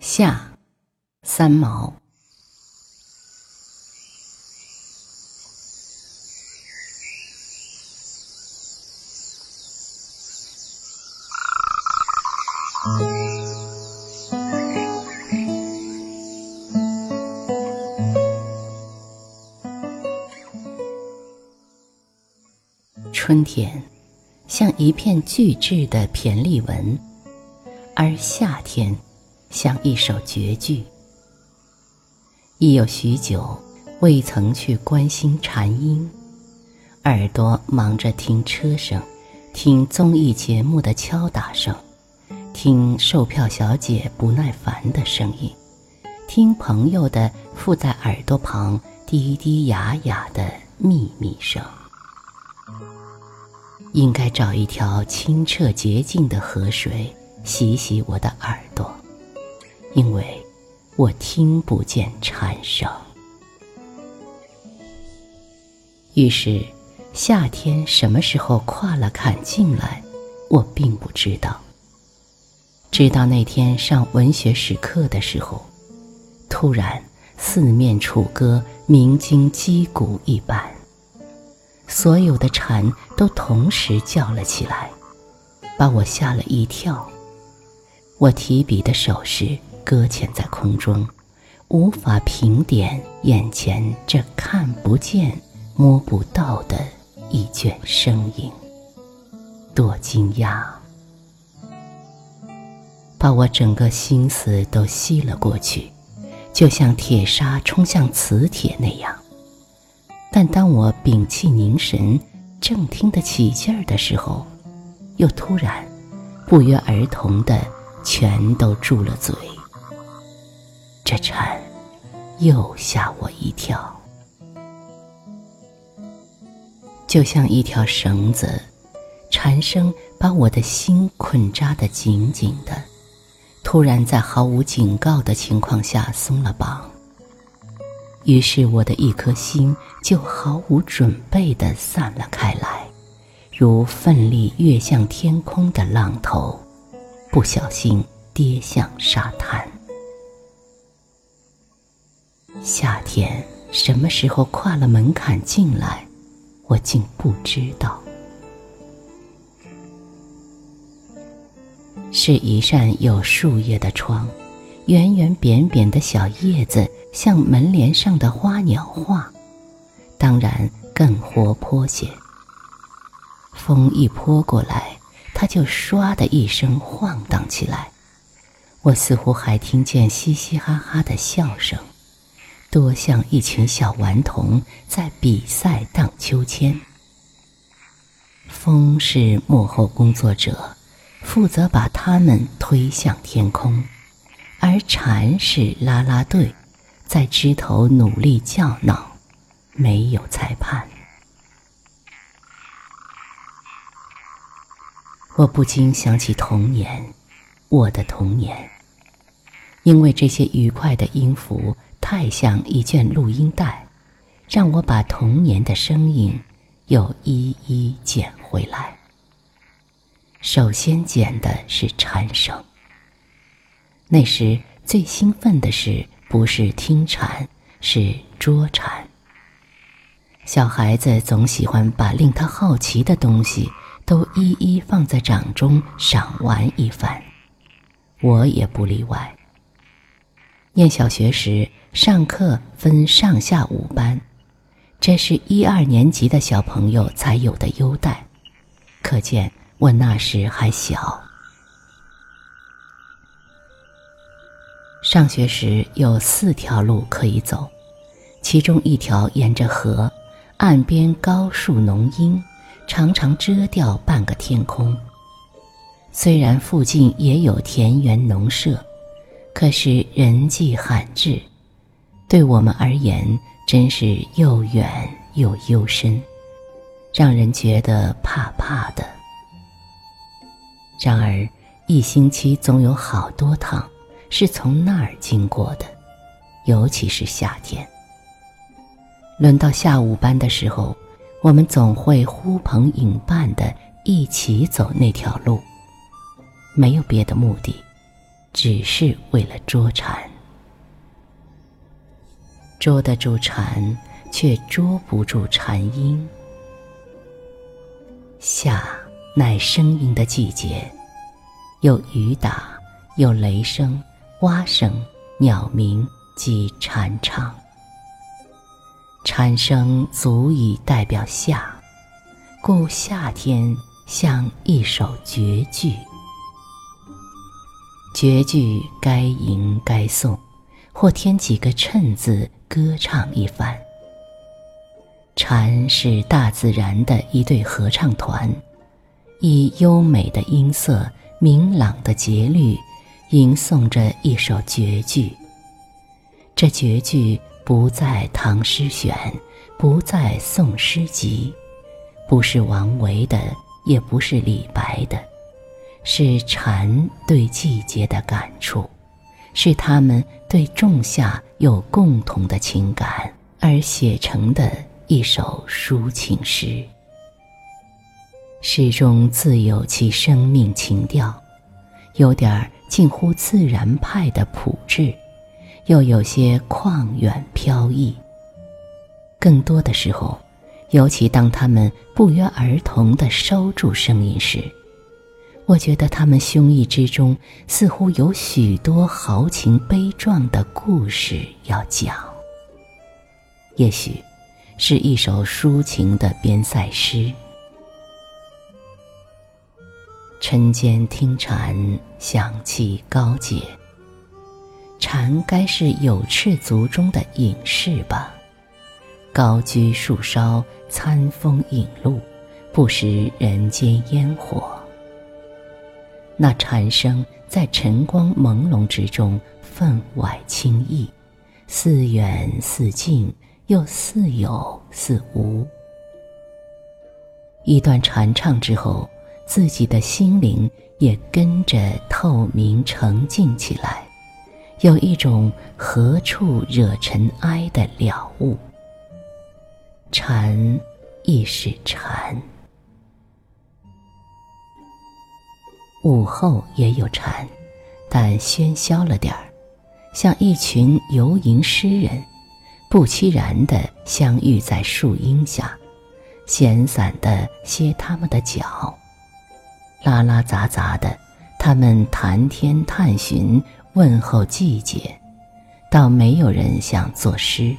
夏，三毛。春天像一片巨制的骈俪文，而夏天像一首绝句。已有许久未曾去关心蝉音，耳朵忙着听车声，听综艺节目的敲打声，听售票小姐不耐烦的声音，听朋友的附在耳朵旁低低哑哑的秘密声。应该找一条清澈洁净的河水洗洗我的耳朵，因为我听不见蝉声。于是，夏天什么时候跨了坎进来，我并不知道。直到那天上文学史课的时候，突然四面楚歌，鸣金击鼓一般。所有的蝉都同时叫了起来，把我吓了一跳。我提笔的手势搁浅在空中，无法评点眼前这看不见、摸不到的一卷声音。多惊讶！把我整个心思都吸了过去，就像铁砂冲向磁铁那样。但当我屏气凝神，正听得起劲儿的时候，又突然不约而同的全都住了嘴。这蝉又吓我一跳，就像一条绳子，蝉声把我的心捆扎得紧紧的，突然在毫无警告的情况下松了绑。于是我的一颗心就毫无准备地散了开来，如奋力跃向天空的浪头，不小心跌向沙滩。夏天什么时候跨了门槛进来，我竟不知道。是一扇有树叶的窗，圆圆扁扁的小叶子。像门帘上的花鸟画，当然更活泼些。风一泼过来，它就唰的一声晃荡起来。我似乎还听见嘻嘻哈哈的笑声，多像一群小顽童在比赛荡秋千。风是幕后工作者，负责把它们推向天空，而蝉是啦啦队。在枝头努力叫闹，没有裁判。我不禁想起童年，我的童年。因为这些愉快的音符太像一卷录音带，让我把童年的声音又一一捡回来。首先捡的是蝉声。那时最兴奋的是。不是听蝉，是捉蝉。小孩子总喜欢把令他好奇的东西都一一放在掌中赏玩一番，我也不例外。念小学时，上课分上下午班，这是一二年级的小朋友才有的优待，可见我那时还小。上学时有四条路可以走，其中一条沿着河，岸边高树浓荫，常常遮掉半个天空。虽然附近也有田园农舍，可是人迹罕至，对我们而言真是又远又幽深，让人觉得怕怕的。然而一星期总有好多趟。是从那儿经过的，尤其是夏天。轮到下午班的时候，我们总会呼朋引伴的一起走那条路，没有别的目的，只是为了捉蝉。捉得住蝉，却捉不住蝉音。夏乃声音的季节，有雨打，有雷声、蛙声、鸟鸣及蝉唱。蝉声足以代表夏，故夏天像一首绝句。绝句该吟该诵，或添几个衬字，歌唱一番。蝉是大自然的一对合唱团，以优美的音色、明朗的节律，吟诵着一首绝句。这绝句不在《唐诗选》，不在《宋诗集》，不是王维的，也不是李白的，是蝉对季节的感触，是他们对仲夏有共同的情感而写成的。一首抒情诗，诗中自有其生命情调，有点近乎自然派的朴质，又有些旷远飘逸。更多的时候，尤其当他们不约而同地收住声音时，我觉得他们胸臆之中似乎有许多豪情悲壮的故事要讲。也许。是一首抒情的边塞诗。晨间听蝉，响气高洁。蝉该是有翅族中的隐士吧？高居树梢，餐风饮露，不食人间烟火。那蝉声在晨光朦胧之中分外清逸，似远似近。又似有似无。一段传唱之后，自己的心灵也跟着透明澄净起来，有一种何处惹尘埃的了悟。禅亦是禅，午后也有蝉，但喧嚣了点儿，像一群游吟诗人。不期然地相遇在树荫下，闲散地歇他们的脚，拉拉杂杂的，他们谈天探寻，问候季节，倒没有人想作诗，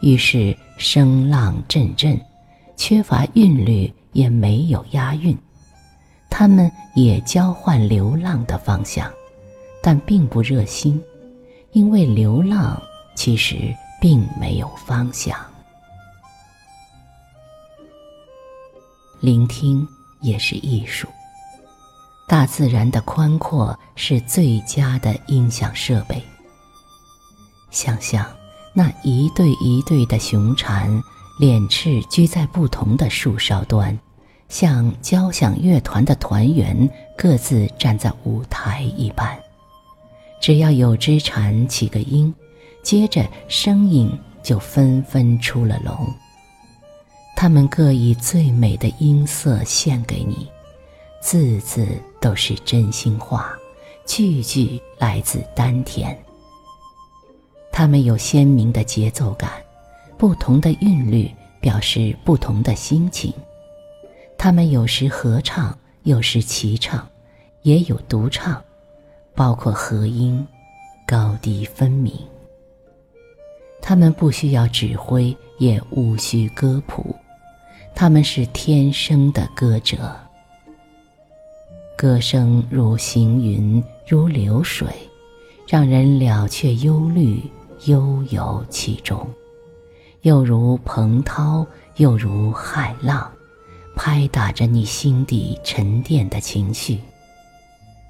于是声浪阵阵，缺乏韵律，也没有押韵。他们也交换流浪的方向，但并不热心，因为流浪其实。并没有方向。聆听也是艺术。大自然的宽阔是最佳的音响设备。想象那一对一对的雄蝉，脸翅居在不同的树梢端，像交响乐团的团员各自站在舞台一般。只要有只蝉起个音。接着，声音就纷纷出了笼。他们各以最美的音色献给你，字字都是真心话，句句来自丹田。他们有鲜明的节奏感，不同的韵律表示不同的心情。他们有时合唱，有时齐唱，也有独唱，包括和音，高低分明。他们不需要指挥，也无需歌谱，他们是天生的歌者。歌声如行云，如流水，让人了却忧虑，悠游其中；又如蓬涛，又如骇浪，拍打着你心底沉淀的情绪。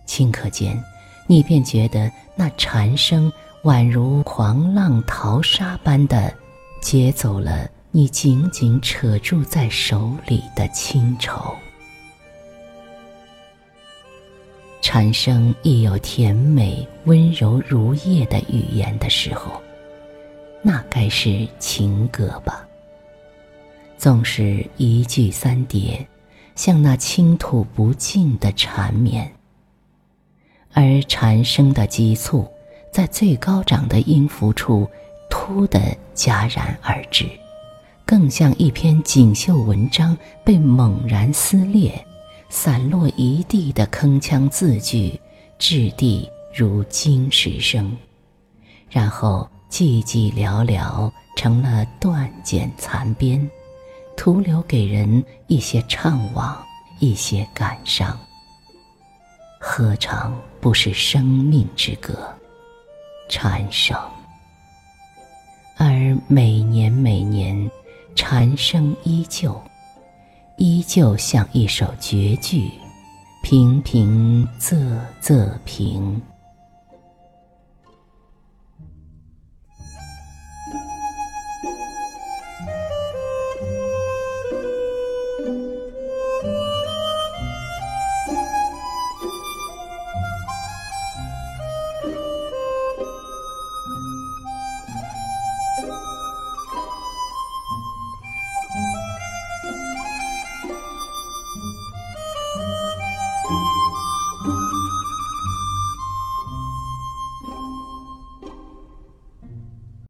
顷刻间，你便觉得那蝉声。宛如狂浪淘沙般的，劫走了你紧紧扯住在手里的清愁。蝉声亦有甜美温柔如叶的语言的时候，那该是情歌吧？纵是一句三叠，像那倾吐不尽的缠绵。而蝉声的急促，在最高涨的音符处突地戛然而止，更像一篇锦绣文章被猛然撕裂，散落一地的铿锵字句，掷地如金石声，然后寂寂寥寥，成了断简残编，徒留给人一些怅惘，一些感伤。何尝不是生命之歌？蝉声。而每年每年，蝉声依旧，依旧像一首绝句，平平仄仄平。